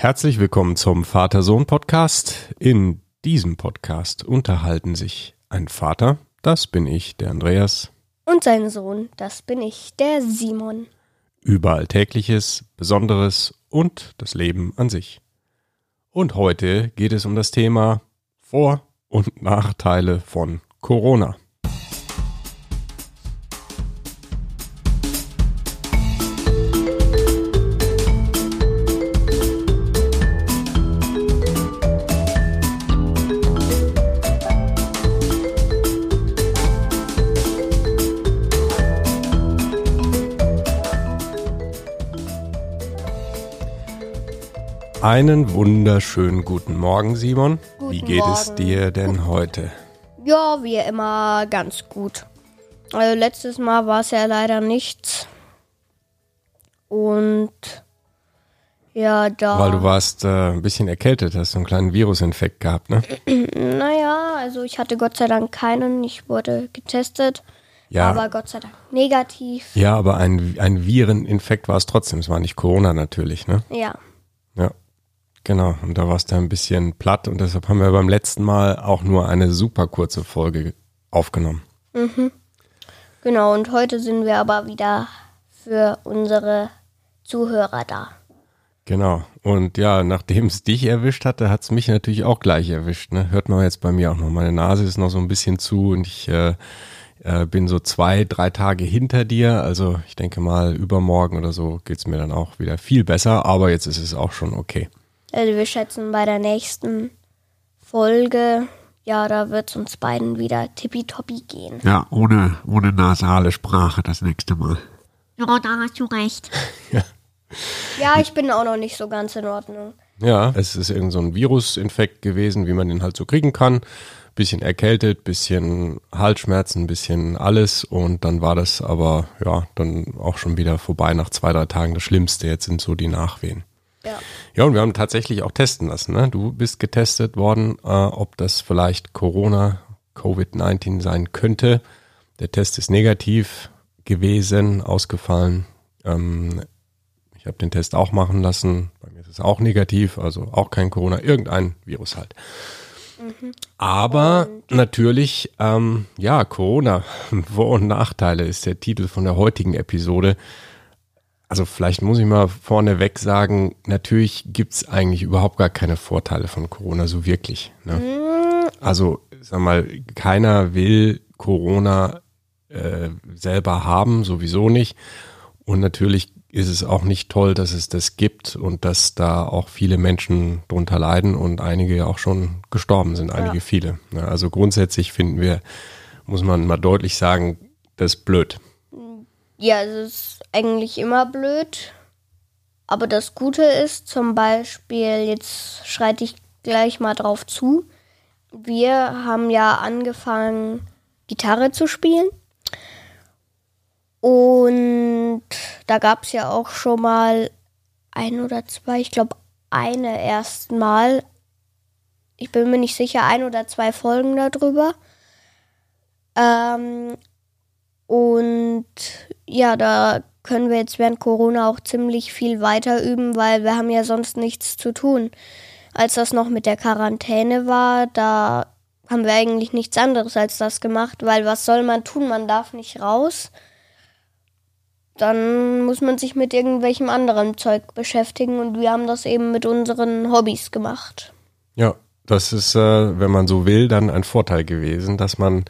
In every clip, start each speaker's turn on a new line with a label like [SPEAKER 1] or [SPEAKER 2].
[SPEAKER 1] Herzlich willkommen zum Vater-Sohn-Podcast. In diesem Podcast unterhalten sich ein Vater, das bin ich, der Andreas,
[SPEAKER 2] Und sein Sohn, das bin ich, der Simon.
[SPEAKER 1] über Alltägliches, Besonderes und das Leben an sich. Und heute geht es um das Thema Vor- und Nachteile von Corona. Einen wunderschönen guten Morgen, Simon.
[SPEAKER 2] Guten
[SPEAKER 1] Wie geht es
[SPEAKER 2] Morgen.
[SPEAKER 1] dir denn heute?
[SPEAKER 2] Ja, wie immer ganz gut. Also letztes Mal war es ja leider nichts. Und ja, da.
[SPEAKER 1] Weil du warst äh, ein bisschen erkältet, hast so einen kleinen Virusinfekt gehabt, ne?
[SPEAKER 2] Naja, also ich hatte Gott sei Dank keinen. Ich wurde getestet.
[SPEAKER 1] Ja.
[SPEAKER 2] Aber Gott sei Dank negativ.
[SPEAKER 1] Ja, aber ein, ein Vireninfekt war es trotzdem. Es war nicht Corona natürlich, ne?
[SPEAKER 2] Ja.
[SPEAKER 1] Ja. Genau. Und da warst du ein bisschen platt und deshalb haben wir beim letzten Mal auch nur eine super kurze Folge aufgenommen.
[SPEAKER 2] Genau, und heute sind wir aber wieder für unsere Zuhörer da.
[SPEAKER 1] Genau. Und ja, nachdem es dich erwischt hatte, hat es mich natürlich auch gleich erwischt. Ne? Hört man jetzt bei mir auch noch. Meine Nase ist noch so ein bisschen zu und ich äh, äh, bin so zwei, drei Tage hinter dir. Also ich denke mal, übermorgen oder so geht's mir dann auch wieder viel besser. Aber jetzt ist es auch schon okay.
[SPEAKER 2] Also wir schätzen bei der nächsten Folge, ja, da wird es uns beiden wieder tippitoppi gehen.
[SPEAKER 3] Ja, ohne, ohne nasale Sprache das nächste Mal.
[SPEAKER 4] Ja, da hast du recht.
[SPEAKER 2] Ja, ich bin auch noch nicht so ganz in Ordnung.
[SPEAKER 1] Ja, es ist irgend so ein Virusinfekt gewesen, wie man den halt so kriegen kann. Bisschen erkältet, bisschen Halsschmerzen, bisschen alles. Und dann war das aber, ja, dann auch schon wieder vorbei nach zwei, drei Tagen. Das Schlimmste jetzt sind so die Nachwehen.
[SPEAKER 2] Ja.
[SPEAKER 1] Ja, und wir haben tatsächlich auch testen lassen. Ne? Du bist getestet worden, äh, ob das vielleicht Corona, Covid-19 sein könnte. Der Test ist negativ gewesen, ausgefallen. Ähm, ich habe den Test auch machen lassen. Bei mir ist es auch negativ, also auch kein Corona, irgendein Virus halt. Aber natürlich, ähm, ja, Corona, Vor- und Nachteile ist der Titel von der heutigen Episode. Also vielleicht muss ich mal vorneweg sagen, natürlich gibt's eigentlich überhaupt gar keine Vorteile von Corona so wirklich. Ne? Also sag mal, keiner will Corona äh, selber haben, sowieso nicht. Und natürlich ist es auch nicht toll, dass es das gibt und dass da auch viele Menschen drunter leiden und einige ja auch schon gestorben sind, einige
[SPEAKER 2] Ja.
[SPEAKER 1] viele. Ne? Also grundsätzlich finden wir, muss man mal deutlich sagen, das ist blöd.
[SPEAKER 2] Ja, es ist eigentlich immer blöd. Aber das Gute ist zum Beispiel, jetzt schreite ich gleich mal drauf zu. Wir haben ja angefangen, Gitarre zu spielen. Und da gab es ja auch schon mal ein oder zwei, ich glaube eine erst Mal. Ich bin mir nicht sicher, ein oder zwei Folgen darüber. Ähm, und ja, da können wir jetzt während Corona auch ziemlich viel weiter üben, weil wir haben ja sonst nichts zu tun. Als das noch mit der Quarantäne war, da haben wir eigentlich nichts anderes als das gemacht, weil was soll man tun? Man darf nicht raus. Dann muss man sich mit irgendwelchem anderen Zeug beschäftigen und wir haben das eben mit unseren Hobbys gemacht.
[SPEAKER 1] Ja, das ist, äh, wenn man so will, dann ein Vorteil gewesen, dass man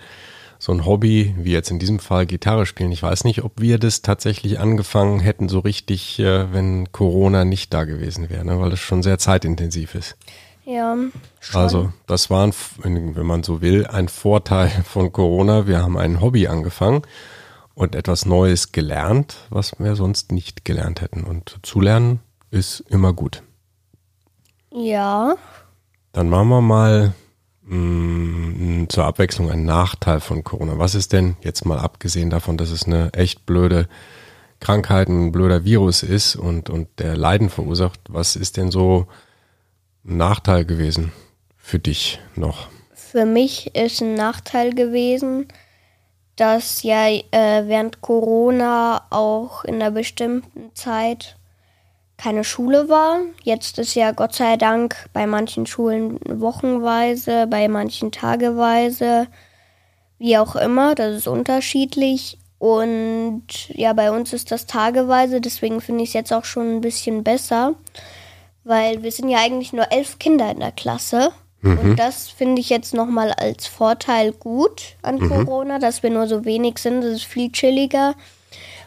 [SPEAKER 1] so ein Hobby, wie jetzt in diesem Fall Gitarre spielen, ich weiß nicht, ob wir das tatsächlich angefangen hätten, so richtig, äh, wenn Corona nicht da gewesen wäre, ne? weil das schon sehr zeitintensiv ist.
[SPEAKER 2] Ja, schon.
[SPEAKER 1] Also das war, ein, wenn wenn man so will, ein Vorteil von Corona. Wir haben ein Hobby angefangen und etwas Neues gelernt, was wir sonst nicht gelernt hätten. Und zu lernen ist immer gut.
[SPEAKER 2] ja,
[SPEAKER 1] Dann machen wir mal mh, zur Abwechslung einen Nachteil von Corona. Was ist denn jetzt mal abgesehen davon, dass es eine echt blöde Krankheit, ein blöder Virus ist und, und der Leiden verursacht, was ist denn so ein Nachteil gewesen für dich noch?
[SPEAKER 2] Für mich ist ein Nachteil gewesen, dass ja äh, während Corona auch in einer bestimmten Zeit keine Schule war. Jetzt ist ja Gott sei Dank bei manchen Schulen wochenweise, bei manchen tageweise, wie auch immer. Das ist unterschiedlich. Und ja, bei uns ist das tageweise, deswegen finde ich es jetzt auch schon ein bisschen besser, weil wir sind ja eigentlich nur elf Kinder in der Klasse. Und das finde ich jetzt nochmal als Vorteil gut an Corona, dass wir nur so wenig sind. Das ist viel chilliger.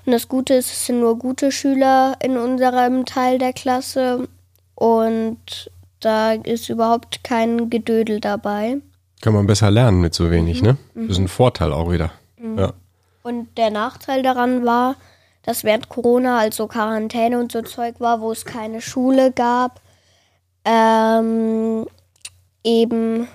[SPEAKER 2] Und das Gute ist, es sind nur gute Schüler in unserem Teil der Klasse. Und da ist überhaupt kein Gedödel dabei.
[SPEAKER 1] Kann man besser lernen mit so wenig, ne? Das ist ein Vorteil auch wieder. Ja.
[SPEAKER 2] Und der Nachteil daran war, dass während Corona, also Quarantäne und so Zeug war, wo es keine Schule gab, ähm, eben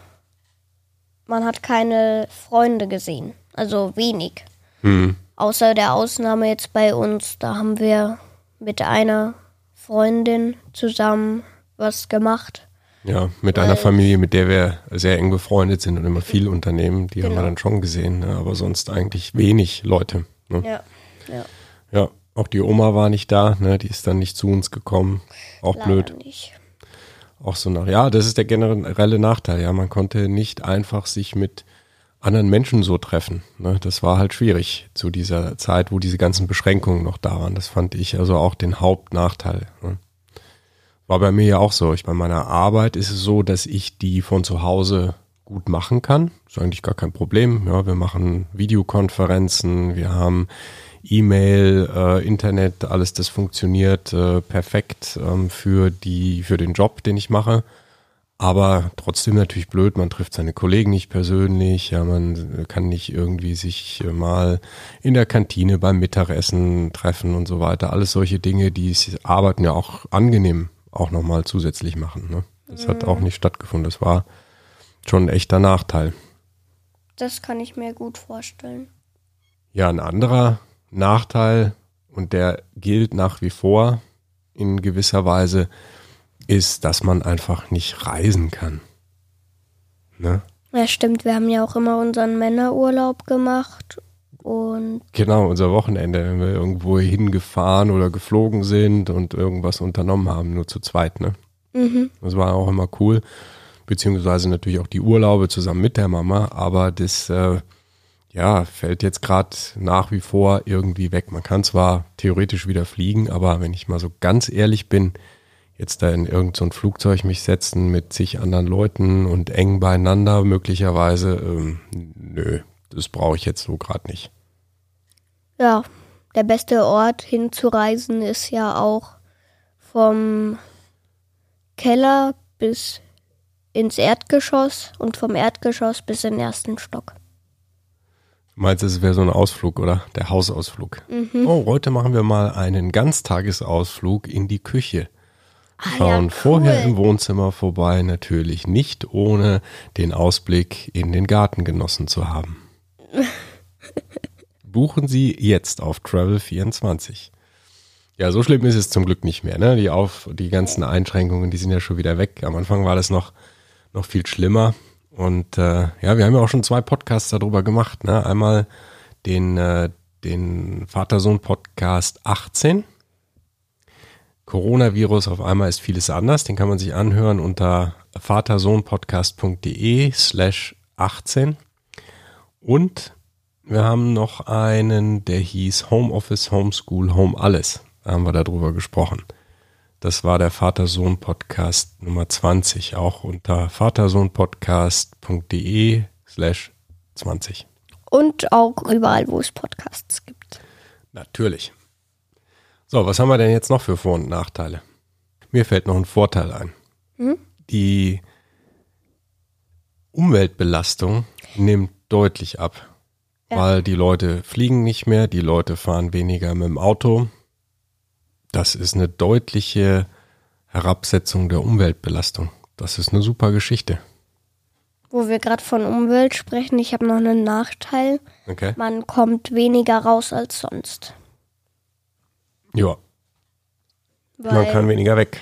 [SPEAKER 2] man hat keine Freunde gesehen. Also wenig.
[SPEAKER 1] Hm.
[SPEAKER 2] Außer der Ausnahme jetzt bei uns, da haben wir mit einer Freundin zusammen was gemacht.
[SPEAKER 1] Ja, mit einer Familie, mit der wir sehr eng befreundet sind und immer viel unternehmen, die haben wir
[SPEAKER 2] Genau.
[SPEAKER 1] dann schon gesehen, ne? aber sonst eigentlich wenig Leute. Ne?
[SPEAKER 2] Ja. ja.
[SPEAKER 1] Ja, auch die Oma war nicht da, ne? die ist dann nicht zu uns gekommen. Auch
[SPEAKER 2] Leider
[SPEAKER 1] blöd.
[SPEAKER 2] nicht.
[SPEAKER 1] Auch so nach. Ja, das ist der generelle Nachteil. Ja, man konnte nicht einfach sich mit anderen Menschen so treffen. Ne? Das war halt schwierig zu dieser Zeit, wo diese ganzen Beschränkungen noch da waren. Das fand ich also auch den Hauptnachteil. Ne? War bei mir ja auch so. Ich bei meiner Arbeit ist es so, dass ich die von zu Hause gut machen kann. Ist eigentlich gar kein Problem. Ja, wir machen Videokonferenzen, wir haben E-Mail, äh, Internet, alles das funktioniert äh, perfekt ähm, für die für den Job, den ich mache. Aber trotzdem natürlich blöd, man trifft seine Kollegen nicht persönlich, ja, man kann nicht irgendwie sich äh, mal in der Kantine beim Mittagessen treffen und so weiter. Alles solche Dinge, die das Arbeiten ja auch angenehm auch nochmal zusätzlich machen. Ne? Das hat auch nicht stattgefunden. Das war schon ein echter Nachteil.
[SPEAKER 2] Das kann ich mir gut vorstellen.
[SPEAKER 1] Ja, ein anderer Nachteil, und der gilt nach wie vor in gewisser Weise, ist, dass man einfach nicht reisen kann. Ne?
[SPEAKER 2] Ja, stimmt. Wir haben ja auch immer unseren Männerurlaub gemacht. Und
[SPEAKER 1] Genau, unser Wochenende, wenn wir irgendwo hingefahren oder geflogen sind und irgendwas unternommen haben, nur zu zweit, ne?
[SPEAKER 2] mhm.
[SPEAKER 1] Das war auch immer cool. Beziehungsweise natürlich auch die Urlaube zusammen mit der Mama, aber das äh, ja, fällt jetzt gerade nach wie vor irgendwie weg. Man kann zwar theoretisch wieder fliegen, aber wenn ich mal so ganz ehrlich bin, jetzt da in irgendein so ein Flugzeug mich setzen mit zig anderen Leuten und eng beieinander möglicherweise, ähm, nö, das brauche ich jetzt so gerade nicht.
[SPEAKER 2] ja, der beste Ort hinzureisen ist ja auch vom Keller bis ins Erdgeschoss und vom Erdgeschoss bis in den ersten Stock.
[SPEAKER 1] Du meinst, es wäre so ein Ausflug, oder? Der Hausausflug. Oh, heute machen wir mal einen Ganztagesausflug in die Küche. Schauen vorher im Wohnzimmer vorbei, natürlich nicht ohne den Ausblick in den Garten genossen zu haben. Buchen Sie jetzt auf Travel24. Ja, so schlimm ist es zum Glück nicht mehr. Ne? Die, auf, die ganzen Einschränkungen, die sind ja schon wieder weg. Am Anfang war das noch, noch viel schlimmer. Und äh, ja, wir haben ja auch schon zwei Podcasts darüber gemacht. Ne? Einmal den, äh, den Vater-Sohn-Podcast 18. Coronavirus, auf einmal ist vieles anders. Den kann man sich anhören unter vatersohnpodcast.de slash 18. Und wir haben noch einen, der hieß Homeoffice, Homeschool, Home Alles. Da haben wir darüber gesprochen. Das war der Vater-Sohn-Podcast Nummer 20, auch unter vatersohnpodcast.de slash 20.
[SPEAKER 2] Und auch überall, wo es Podcasts gibt.
[SPEAKER 1] Natürlich. So, was haben wir denn jetzt noch für Vor- und Nachteile? Mir fällt noch ein Vorteil ein. Die Umweltbelastung nimmt deutlich ab, weil die Leute fliegen nicht mehr, die Leute fahren weniger mit dem Auto. Das ist eine deutliche Herabsetzung der Umweltbelastung. Das ist eine super Geschichte.
[SPEAKER 2] Wo wir gerade von Umwelt sprechen, ich habe noch einen Nachteil.
[SPEAKER 1] Okay?
[SPEAKER 2] Man kommt weniger raus als sonst.
[SPEAKER 1] Ja, man
[SPEAKER 2] Weil
[SPEAKER 1] kann weniger weg.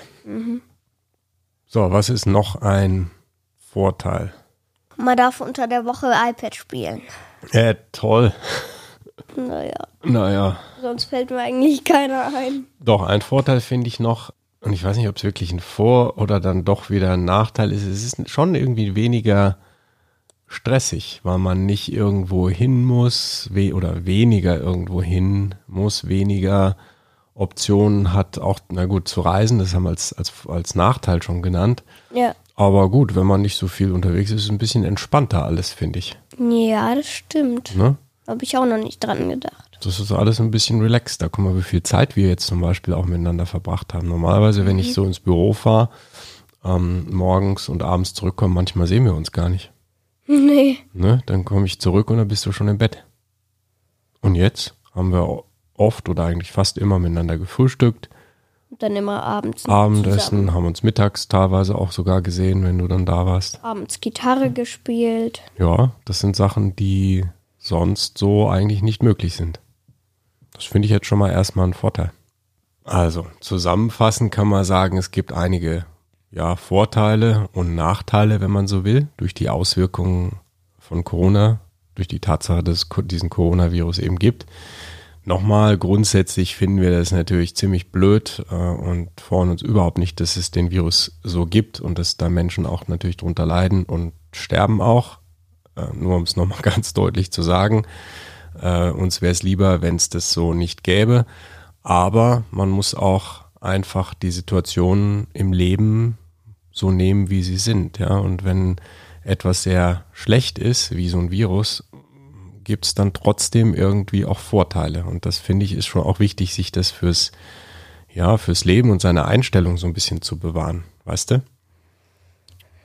[SPEAKER 1] So, was ist noch ein Vorteil?
[SPEAKER 2] man darf unter der Woche iPad spielen.
[SPEAKER 1] Ja, toll.
[SPEAKER 2] Naja,
[SPEAKER 1] Naja,
[SPEAKER 2] sonst fällt mir eigentlich keiner ein.
[SPEAKER 1] doch, ein Vorteil finde ich noch, und ich weiß nicht, ob es wirklich ein Vor- oder dann doch wieder ein Nachteil ist. Es ist schon irgendwie weniger stressig, weil man nicht irgendwo hin muss we oder weniger irgendwo hin muss, weniger Optionen hat, auch, na gut, zu reisen, das haben wir als, als, als Nachteil schon genannt.
[SPEAKER 2] Ja.
[SPEAKER 1] Aber gut, wenn man nicht so viel unterwegs ist, ist es ein bisschen entspannter alles, finde ich.
[SPEAKER 2] Ja, das stimmt.
[SPEAKER 1] Ne?
[SPEAKER 2] Habe ich auch noch nicht dran gedacht.
[SPEAKER 1] Das ist alles ein bisschen relaxed. Da guck mal, wie viel Zeit wir jetzt zum Beispiel auch miteinander verbracht haben. Normalerweise, wenn ich so ins Büro fahre, ähm, morgens und abends zurückkomme, manchmal sehen wir uns gar nicht.
[SPEAKER 2] Nee.
[SPEAKER 1] Ne? Dann komme ich zurück und dann bist du schon im Bett. Und jetzt haben wir oft oder eigentlich fast immer miteinander gefrühstückt,
[SPEAKER 2] Und dann immer abends.
[SPEAKER 1] Abendessen,
[SPEAKER 2] zusammen.
[SPEAKER 1] haben uns mittags teilweise auch sogar gesehen, wenn du dann da warst.
[SPEAKER 2] Abends Gitarre gespielt.
[SPEAKER 1] Ja, das sind Sachen, die sonst so eigentlich nicht möglich sind. Das finde ich jetzt schon mal erstmal ein Vorteil. Also, zusammenfassend kann man sagen, es gibt einige ja, Vorteile und Nachteile, wenn man so will, durch die Auswirkungen von Corona, durch die Tatsache, dass es diesen Coronavirus eben gibt. Nochmal, grundsätzlich finden wir das natürlich ziemlich blöd äh, und freuen uns überhaupt nicht, dass es den Virus so gibt und dass da Menschen auch natürlich drunter leiden und sterben auch. Äh, nur um es nochmal ganz deutlich zu sagen. Äh, uns wäre es lieber, wenn es das so nicht gäbe. Aber man muss auch einfach die Situationen im Leben so nehmen, wie sie sind. Ja? Und wenn etwas sehr schlecht ist, wie so ein Virus, gibt es dann trotzdem irgendwie auch Vorteile. Und das finde ich ist schon auch wichtig, sich das fürs, ja, fürs Leben und seine Einstellung so ein bisschen zu bewahren. Weißt du?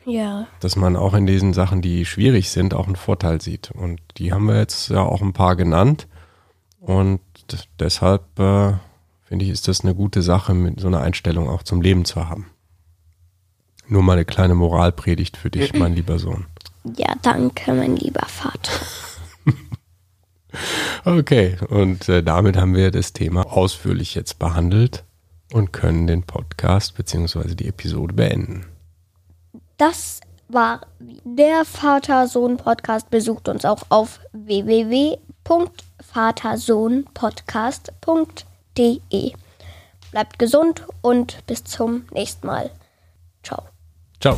[SPEAKER 2] Ja.
[SPEAKER 1] dass man auch in diesen Sachen, die schwierig sind, auch einen Vorteil sieht. Und die haben wir jetzt ja auch ein paar genannt. Und deshalb äh, finde ich, ist das eine gute Sache, mit so einer Einstellung auch zum Leben zu haben. Nur mal eine kleine Moralpredigt für dich, mein lieber Sohn.
[SPEAKER 2] Ja, danke, mein lieber Vater.
[SPEAKER 1] Okay, und äh, damit haben wir das Thema ausführlich jetzt behandelt und können den Podcast bzw. die Episode beenden.
[SPEAKER 2] Das war der Vater-Sohn-Podcast. Besucht uns auch auf www.vatersohnpodcast.de. Bleibt gesund und bis zum nächsten Mal. Ciao.
[SPEAKER 1] Ciao.